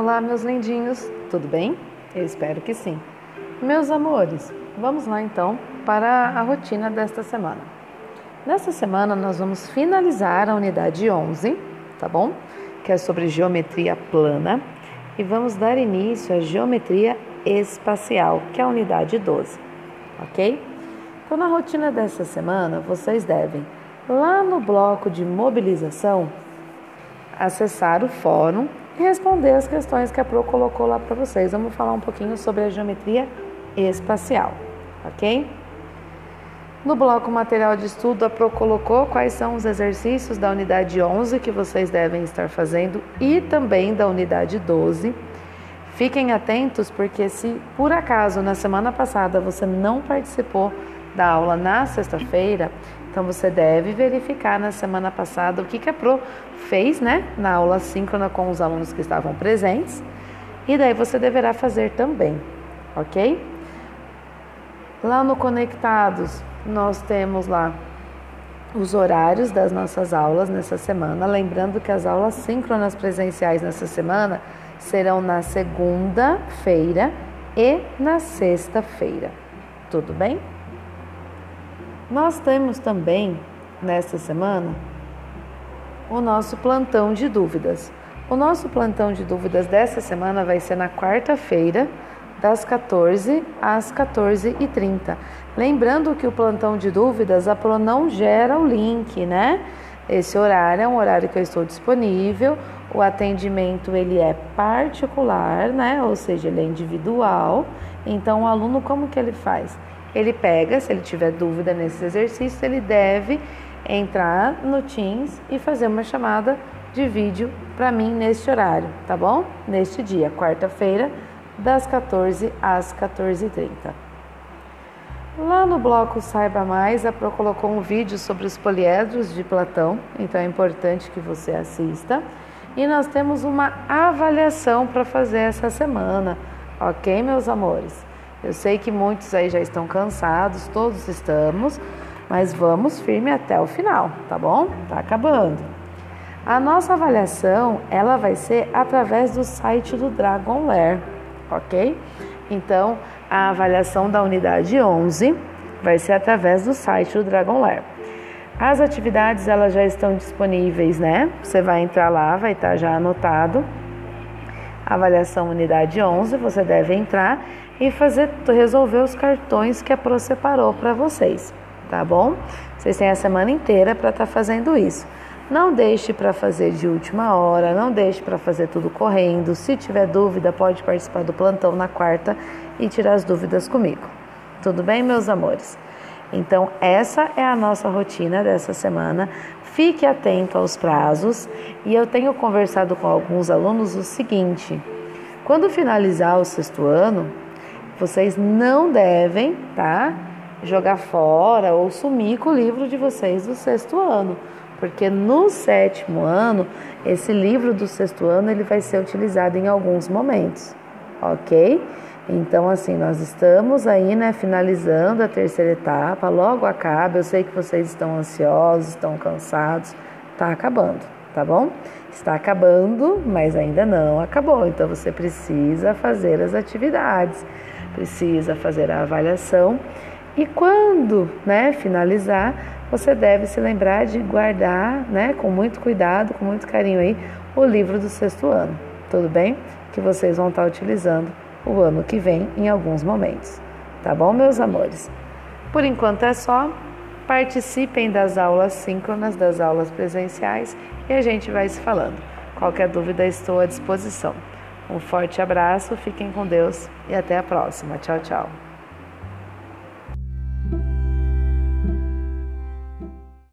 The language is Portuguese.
Olá, meus lindinhos, tudo bem? Eu espero que sim. Meus amores, vamos lá então para a rotina desta semana. Nesta semana nós vamos finalizar a unidade 11, tá bom? Que é sobre geometria plana, e vamos dar início à geometria espacial, que é a unidade 12, ok? Então, na rotina dessa semana, vocês devem, lá no bloco de mobilização, acessar o fórum e responder as questões que a Pro colocou lá para vocês. Vamos falar um pouquinho sobre a geometria espacial, ok? No bloco material de estudo, a Pro colocou quais são os exercícios da unidade 11 que vocês devem estar fazendo e também da unidade 12. Fiquem atentos porque se por acaso na semana passada você não participou da aula na sexta-feira, então você deve verificar na semana passada o que, que a Pro fez, né, na aula síncrona com os alunos que estavam presentes, e daí você deverá fazer também, ok? Lá no Conectados, nós temos lá os horários das nossas aulas nessa semana. Lembrando que as aulas síncronas presenciais nessa semana serão na segunda-feira e na sexta-feira. Tudo bem? Nós temos também, nesta semana, o nosso plantão de dúvidas. O nosso plantão de dúvidas dessa semana vai ser na quarta-feira, das 14 às 14h30. Lembrando que o plantão de dúvidas, a Pro não gera o link, né? Esse horário é um horário que eu estou disponível. O atendimento ele é particular, né? Ou seja, ele é individual. Então, o aluno como que ele faz? Ele pega, se ele tiver dúvida nesse exercício, ele deve entrar no Teams e fazer uma chamada de vídeo para mim neste horário, tá bom? Neste dia, quarta-feira, das 14 às 14h30. Lá no bloco Saiba Mais, a Pro colocou um vídeo sobre os poliedros de Platão, então é importante que você assista. E nós temos uma avaliação para fazer essa semana, ok, meus amores? Eu sei que muitos aí já estão cansados, todos estamos, mas vamos firme até o final, tá bom? Tá acabando. A nossa avaliação, ela vai ser através do site do Dragon Lair, ok? Então, a avaliação da unidade 11 vai ser através do site do Dragon Lair. As atividades, elas já estão disponíveis, né? Você vai entrar lá, vai estar já anotado. Avaliação unidade 11, você deve entrar e fazer resolver os cartões que a Pro separou para vocês, tá bom? Vocês têm a semana inteira para estar tá fazendo isso. Não deixe para fazer de última hora, não deixe para fazer tudo correndo. Se tiver dúvida, pode participar do plantão na quarta e tirar as dúvidas comigo. Tudo bem, meus amores? Então, essa é a nossa rotina dessa semana. Fique atento aos prazos e eu tenho conversado com alguns alunos o seguinte: quando finalizar o sexto ano, vocês não devem, tá? Jogar fora ou sumir com o livro de vocês do sexto ano, porque no sétimo ano, esse livro do sexto ano ele vai ser utilizado em alguns momentos, ok? Então, assim, nós estamos aí, né, finalizando a terceira etapa, logo acaba. Eu sei que vocês estão ansiosos, estão cansados, tá acabando, tá bom? Está acabando, mas ainda não acabou. Então, você precisa fazer as atividades precisa fazer a avaliação e quando né, finalizar, você deve se lembrar de guardar né, com muito cuidado, com muito carinho aí, o livro do sexto ano. Tudo bem? Que vocês vão estar utilizando o ano que vem em alguns momentos. Tá bom, meus amores? Por enquanto é só. Participem das aulas síncronas, das aulas presenciais e a gente vai se falando. Qualquer dúvida, estou à disposição. Um forte abraço, fiquem com Deus e até a próxima. Tchau, tchau.